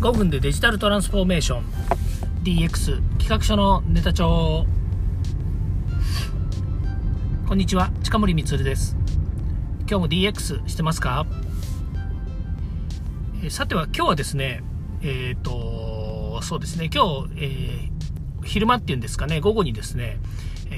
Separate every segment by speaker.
Speaker 1: 5分でデジタルトランスフォーメーション。DX 企画書のネタ帳。こんにちは近森光です。今日も DX してますか、え、さては今日はですねえっ、ー、とそうですね今日、えー、昼間っていうんですかね午後にですね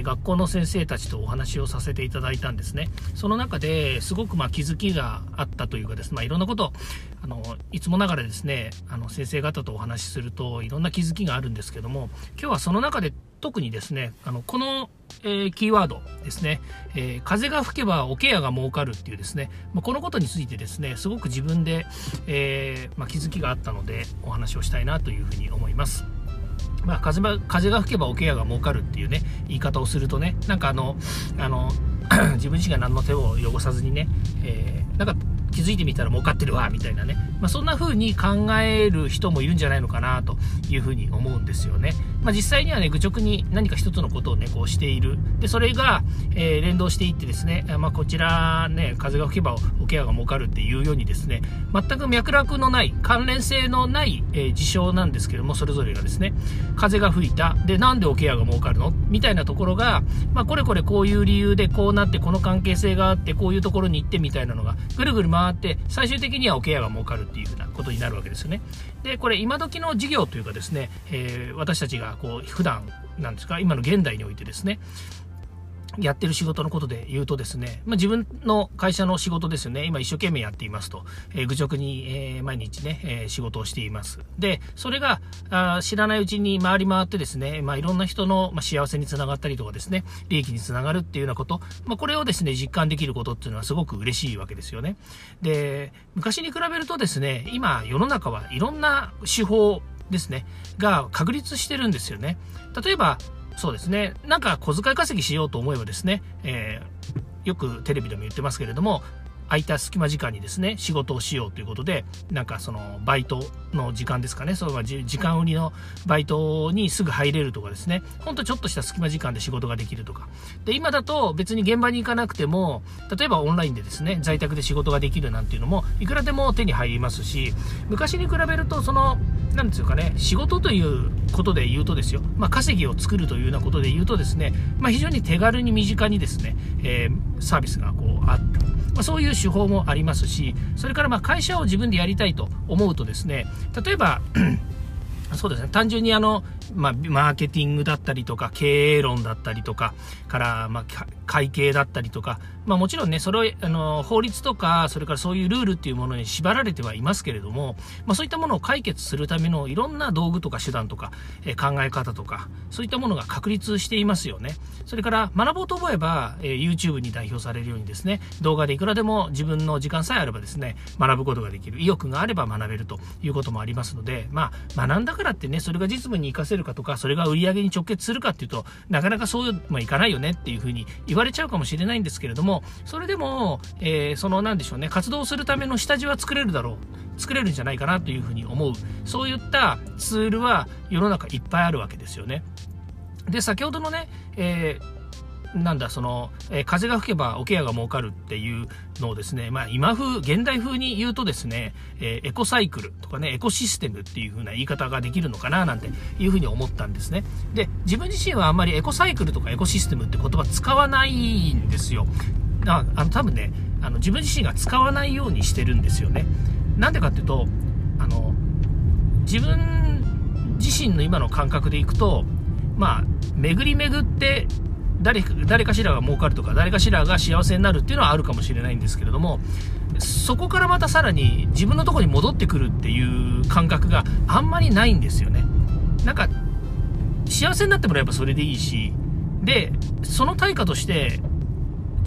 Speaker 1: 学校の先生たちとお話をさせていただいたんですね。その中ですごくま気づきがあったというかですね、まあ、いろんなことあのいつもながらですねあの先生方とお話しするといろんな気づきがあるんですけども今日はその中で特にですねあのこの、えー、キーワードですね、えー、風が吹けば桶屋が儲かるっていうですね、まあ、このことについてですねすごく自分で、えー、まあ、気づきがあったのでお話をしたいなというふうに思います。まあ、風風が吹けば桶屋が儲かるっていうね言い方をするとねなんかあのあの 自分自身が何の手を汚さずにね、えー、なんか気づいてみたら儲かってるわみたいなね、まあ、そんな風に考える人もいるんじゃないのかなという風に思うんですよね。まあ、実際にはね、愚直に何か一つのことをね、こうしている。で、それが、えー、連動していってですね、まあ、こちらね、風が吹けばおケアが儲かるっていうようにですね、全く脈絡のない、関連性のない、えー、事象なんですけども、それぞれがですね、風が吹いた。で、なんでおケアが儲かるの？みたいなところが、まあ、これこれこういう理由でこうなって、この関係性があって、こういうところに行ってみたいなのが、ぐるぐる回って、最終的にはおケアが儲かるっていうふうなことになるわけですよね。で、これ今時の事業というかですね、えー、私たちがこう普段なんですか今の現代においてですねやってる仕事のことで言うとですね、まあ、自分の会社の仕事ですよね、今一生懸命やっていますと、えー、愚直に、えー、毎日ね、えー、仕事をしています。で、それがあ知らないうちに回り回ってですね、まあ、いろんな人の、まあ、幸せにつながったりとかですね、利益につながるっていうようなこと、まあ、これをですね、実感できることっていうのはすごく嬉しいわけですよね。で、昔に比べるとですね、今世の中はいろんな手法ですね、が確立してるんですよね。例えば、そうですね、なんか小遣い稼ぎしようと思えばですね、えー、よくテレビでも言ってますけれども、空いた隙間時間にですね、仕事をしようということで、なんかそのバイトの時間ですかね、その時間売りのバイトにすぐ入れるとかですね、ほんとちょっとした隙間時間で仕事ができるとか。で、今だと別に現場に行かなくても、例えばオンラインでですね、在宅で仕事ができるなんていうのも、いくらでも手に入りますし、昔に比べると、その、なんですかね、仕事ということで言うとですよ、まあ、稼ぎを作るというようなことで言うとですね、まあ、非常に手軽に身近にですね、えー、サービスがこうあった。まあ、そういう手法もありますし、それからま会社を自分でやりたいと思うとですね、例えば そうですね。単純にあの、まあ、マーケティングだったりとか、経営論だったりとか、から、まあ、会計だったりとか、まあ、もちろんね、それ、あの、法律とか、それからそういうルールっていうものに縛られてはいますけれども、まあ、そういったものを解決するためのいろんな道具とか手段とか、え、考え方とか、そういったものが確立していますよね。それから、学ぼうと思えば、え、YouTube に代表されるようにですね、動画でいくらでも自分の時間さえあればですね、学ぶことができる。意欲があれば学べるということもありますので、まあ、学んだからってね、それが実務に活かせるるかとか、それが売り上げに直結するかっていうと、なかなかそういう、まあ、いかないよねっていうふうに言われちゃうかもしれないんですけれども、それでも、えー、その、なんでしょうね、活動するための下地は作れるだろう。作れるんじゃないかなというふうに思う。そういったツールは世の中いっぱいあるわけですよね。で、先ほどのね、えーなんだ、その、え、風が吹けば桶屋が儲かるっていうのをですね、まあ今風、現代風に言うとですね、えー、エコサイクルとかね、エコシステムっていう風な言い方ができるのかななんていう風に思ったんですね。で、自分自身はあんまりエコサイクルとかエコシステムって言葉使わないんですよ。ああの、多分ね、あの自分自身が使わないようにしてるんですよね。なんでかっていうと、あの、自分自身の今の感覚でいくと、まあ、巡り巡って誰誰かしらが儲かるとか誰かしらが幸せになるっていうのはあるかもしれないんですけれどもそこからまたさらに自分のとこに戻ってくるっていう感覚があんまりないんですよね。なんか幸せになってもらえばそれでいいしでその対価として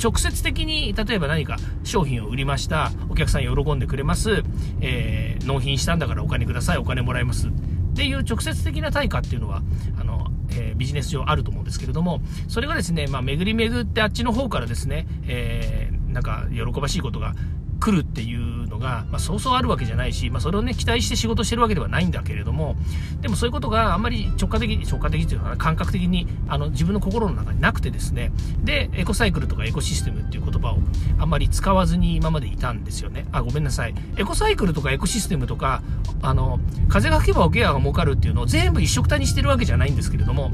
Speaker 1: 直接的に例えば何か商品を売りましたお客さん喜んでくれます、えー、納品したんだからお金くださいお金もらえますっていう直接的な対価っていうのはあのえー、ビジネス上あると思うんですけれども、それがですね、まあ、巡り巡ってあっちの方からですね、えー、なんか喜ばしいことが来るっていうのが、まあ、そうそうあるわけじゃないし、まあ、それをね期待して仕事してるわけではないんだけれどもでもそういうことがあんまり直感的に直感的っていうか感覚的にあの自分の心の中になくてですねでエコサイクルとかエコシステムっていう言葉をあんまり使わずに今までいたんですよね。あごめんなさい。エコサイクルとかエコシステムとかあの風が吹けば桶屋が儲かるっていうのを全部一緒くたにしてるわけじゃないんですけれども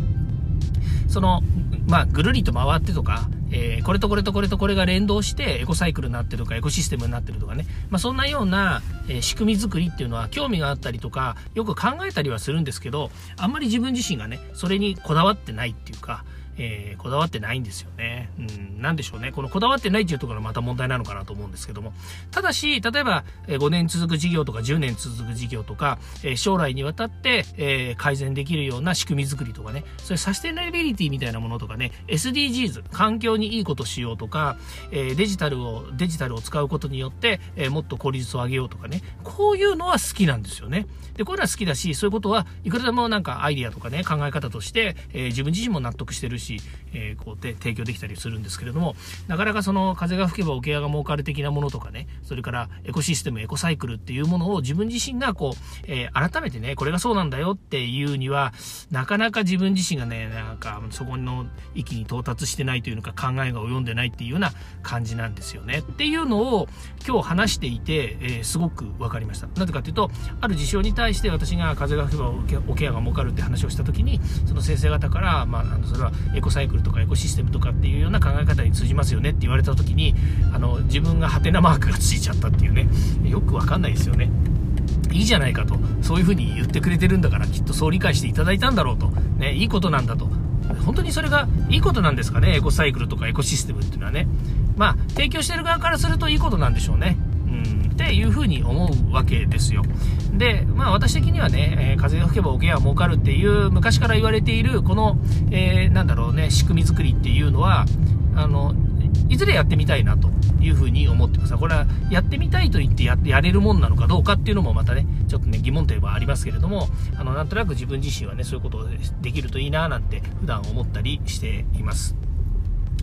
Speaker 1: そのまあ、ぐるりと回ってとか、えー、これとこれとこれとこれが連動してエコサイクルになってるとかエコシステムになってるとかね、まあ、そんなような、え、仕組み作りっていうのは興味があったりとかよく考えたりはするんですけどあんまり自分自身がねそれにこだわってないっていうかえー、こだわってないんですよね。うん、なでしょうね。このこだわってないっていうところがまた問題なのかなと思うんですけども。ただし、例えば、え5年続く事業とか10年続く事業とか、え将来にわたって、え改善できるような仕組み作りとかね、そういうサステナビリティみたいなものとかね、SDGs、環境にいいことしようとか、えデジタルを、デジタルを使うことによって、えもっと効率を上げようとかね、こういうのは好きなんですよね。で、こういうのは好きだし、そういうことはいくらでもなんかアイディアとかね、考え方として、え自分自身も納得してるし、し、えー、こうで提供できたりするんですけれどもなかなかその風が吹けば桶屋が儲かる的なものとかねそれからエコシステムエコサイクルっていうものを自分自身がこう、えー、改めてねこれがそうなんだよっていうにはなかなか自分自身がねなんかそこの域に到達してないというのか考えが及んでないっていうような感じなんですよね。っていうのを今日話していて、えー、すごく分かりました。なぜかというとある事象に対して私が風が吹けば桶屋が儲かるって話をした時にその先生方から、まあ、それはエコサイクルとかエコシステムとかっていうような考え方に通じますよねって言われた時にあの自分がハテナマークがついちゃったっていうね。よくわかんないですよね。いいじゃないかと。そういうふうに言ってくれてるんだからきっとそう理解していただいたんだろうと、ね、いいことなんだと。本当にそれがいいことなんですかね？エコサイクルとかエコシステムっていうのはね。まあ提供してる側からするといいことなんでしょうね。うん。っていうふうに思うわけですよ。で、まあ私的にはね、えー、風が吹けば桶は儲かるっていう昔から言われているこの、えー、なんだろうね、仕組み作りっていうのは、あの、いずれやってみたいなというふうに思ってます。これはやってみたいと言ってやってやれるもんなのかどうかっていうのもまたね、ちょっとね、疑問点はありますけれども、あの、なんとなく自分自身はね、そういうことをできるといいななんて普段思ったりしています。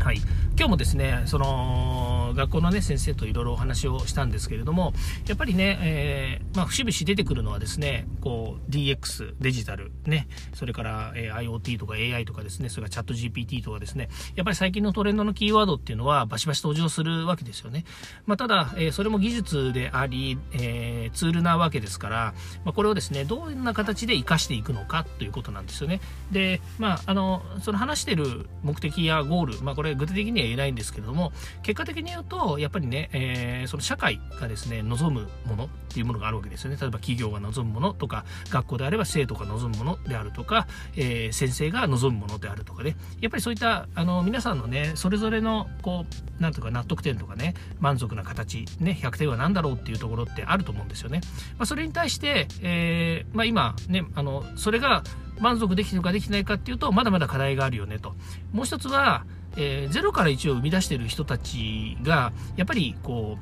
Speaker 1: はい、今日もですねその学校の、ね、先生といろいろお話をしたんですけれどもやっぱりね、えー、まあ、節々出てくるのはですねこう DX デジタル、ね、それから、えー、IoT とか AI とかですねそれからチャット GPT とかですねやっぱり最近のトレンドのキーワードっていうのはバシバシ登場するわけですよね、まあ、ただ、えー、それも技術であり、えツールなわけですから、まあ、これをですねどんな形で活かしていくのかということなんですよねでまああのその話してる目的やゴール、まあ、れ具体的には言えないんですけれども結果的に言うとやっぱりね、えー、その社会がですね望むものっていうものがあるわけですよね。例えば企業が望むものとか学校であれば生徒が望むものであるとか、えー、先生が望むものであるとかね。やっぱりそういったあの皆さんのねそれぞれのこうなんとか納得点とかね満足な形ね100点は何だろうっていうところってあると思うんですよね、まあ、それに対して、えー、まあ、今ねあのそれが満足できるかできないかっていうとまだまだ課題があるよねと。もう一つはえー、0から1を生み出してる人たちがやっぱりこ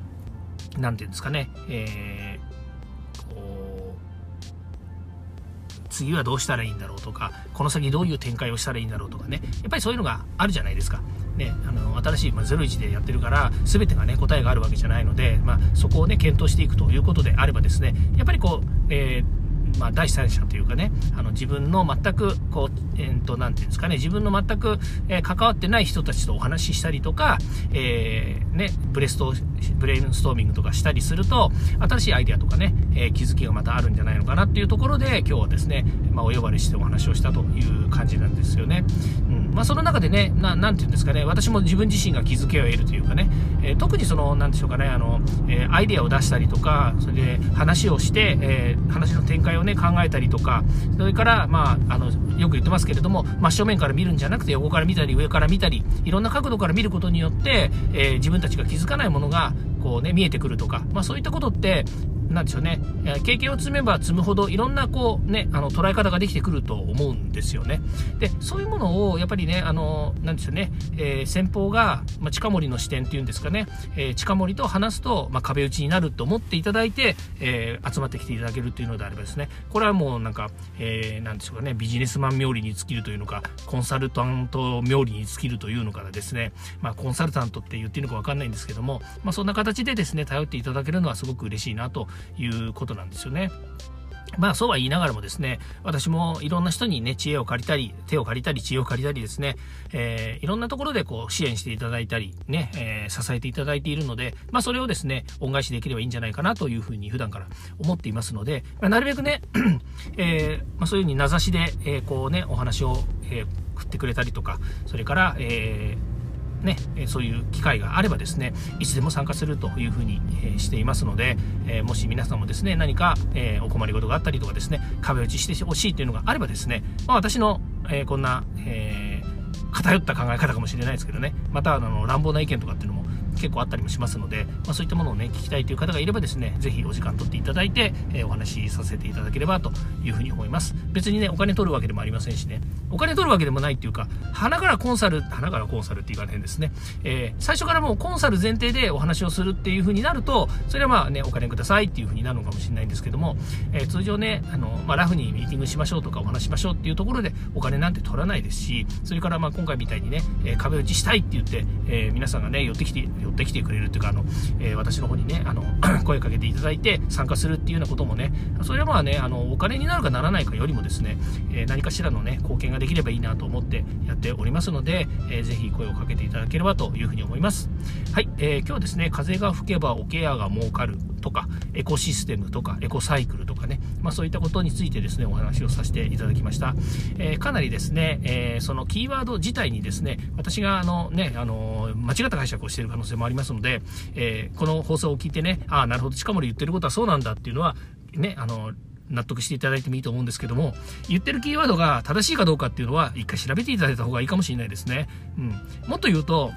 Speaker 1: う何て言うんですかね、えー、こう次はどうしたらいいんだろうとかこの先どういう展開をしたらいいんだろうとかねやっぱりそういうのがあるじゃないですか。ね、あの新しい、まあ、01でやってるから全てがね答えがあるわけじゃないので、まあ、そこをね検討していくということであればですねやっぱりこう、えーまあ、第三者というかね、あの自分の全く、こう、えー、と、なんていうんですかね、自分の全く、えー、関わってない人たちとお話ししたりとか、えー、ね、ブレスト、ブレインストーミングとかしたりすると、新しいアイデアとかね、え気づきがまたあるんじゃないのかなっていうところで、今日はですね、まあ、お呼ばれしてお話をしたという感じなんですよね。うん。まあ、その中でね、ななんていうんですかね、私も自分自身が気づきを得るというかね、え特にその、なんでしょうかね、あの、えアイデアを出したりとか、それで話をして、え話の展開をね考えたりとかそれから、まあ、あのよく言ってますけれども真正面から見るんじゃなくて横から見たり上から見たりいろんな角度から見ることによって、えー、自分たちが気づかないものがこう、ね、見えてくるとか、まあ、そういったことってなんでしょうね、経験を積めば積むほどいろんなこうね、あの捉え方ができてくると思うんですよね。で、そういうものをやっぱりね、あの、なんでしょうね、えー、先方が、まあ、近森の視点っていうんですかね、えー、近森と話すと、まあ、壁打ちになると思っていただいて、えー、集まってきていただけるというのであればですね、これはもうなんか、えー、なんでしょうかね、ビジネスマン冥利に尽きるというのか、コンサルタント冥利に尽きるというのかですね、まあ、コンサルタントって言っていいのかわかんないんですけども、まあ、そんな形でですね、頼っていただけるのはすごく嬉しいなということなんですよね。まあそうは言いながらもですね、私もいろんな人にね、知恵を借りたり、手を借りたり、知恵を借りたりですね、えー、いろんなところでこう支援していただいたり、ね、えー、支えていただいているので、まあそれをですね、恩返しできればいいんじゃないかなというふうに普段から思っていますので、まあ、なるべくね、えー、まあそういうふうに名指しで、えこうね、お話を、え振ってくれたりとか、それから、えーね、そういう機会があればですね、いつでも参加するというふうにしていますので、もし皆さんもですね、何か、お困りごとがあったりとかですね、壁打ちしてほしいというのがあればですね、まあ、私の、こんな、え偏った考え方かもしれないですけどね、またあの乱暴な意見とかっていうのも結構あったりもしますので、まあ、そういったものをね、聞きたいという方がいればですね、ぜひお時間取っていただいて、え、お話しさせていただければというふうに思います。別にね、お金取るわけでもありませんしね、お金取るわけでもないっていうか、花からコンサル、花からコンサルって言われへんですね、えー、最初からもうコンサル前提でお話をするっていうふうになると、それはまあね、お金くださいっていうふうになるのかもしれないんですけども、えー、通常ね、あの、まあ、ラフにミーティングしましょうとかお話しましょうっていうところでお金なんて取らないですし、それからまあ今回みたいにね、え壁打ちしたいって言って、え皆さんがね、寄ってきて、寄ってきてくれるっていうか、あの、えー、私の方にね、あの、声かけていただいて参加するっていうようなこともね、それはまあね、あの、お金になるかならないかよりもですね、えー、何かしらのね、貢献ができればいいなと思ってやっておりますので、えー、ぜひ声をかけていただければというふうに思います。はい、えー、今日はですね、風が吹けばおケアが儲かるとか、エコシステムとか、エコサイクルとかね、まあそういったことについてですね、お話をさせていただきました。えー、かなりですね、えー、そのキーワード自体にですね、私があのね、あの、間違った解釈をしている可能性もありますので、えー、この放送を聞いてね、ああ、なるほど、近森言ってることはそうなんだっていうのは、ね、あの、納得していただいてもいいと思うんですけども、言ってるキーワードが正しいかどうかっていうのは、一回調べていただいた方がいいかもしれないですね。うん。もっと言うと、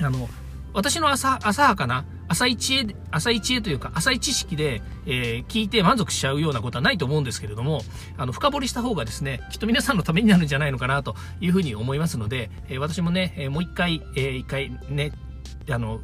Speaker 1: あの、私の浅、浅はかな、浅い知恵、浅い知恵というか、浅い知識で、えー、聞いて満足しちゃうようなことはないと思うんですけれども、あの、深掘りした方がですね、きっと皆さんのためになるんじゃないのかなというふうに思いますので、えー、私もね、えー、もう一回、えー、一回ね、あの、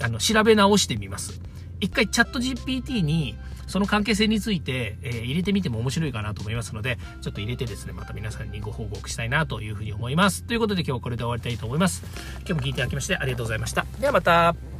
Speaker 1: あの、調べ直してみます。一回チャット GPT にその関係性について、えー、入れてみても面白いかなと思いますので、ちょっと入れてですね、また皆さんにご報告したいなというふうに思います。ということで今日はこれで終わりたいと思います。今日も聞いていただきましてありがとうございました。ではまた。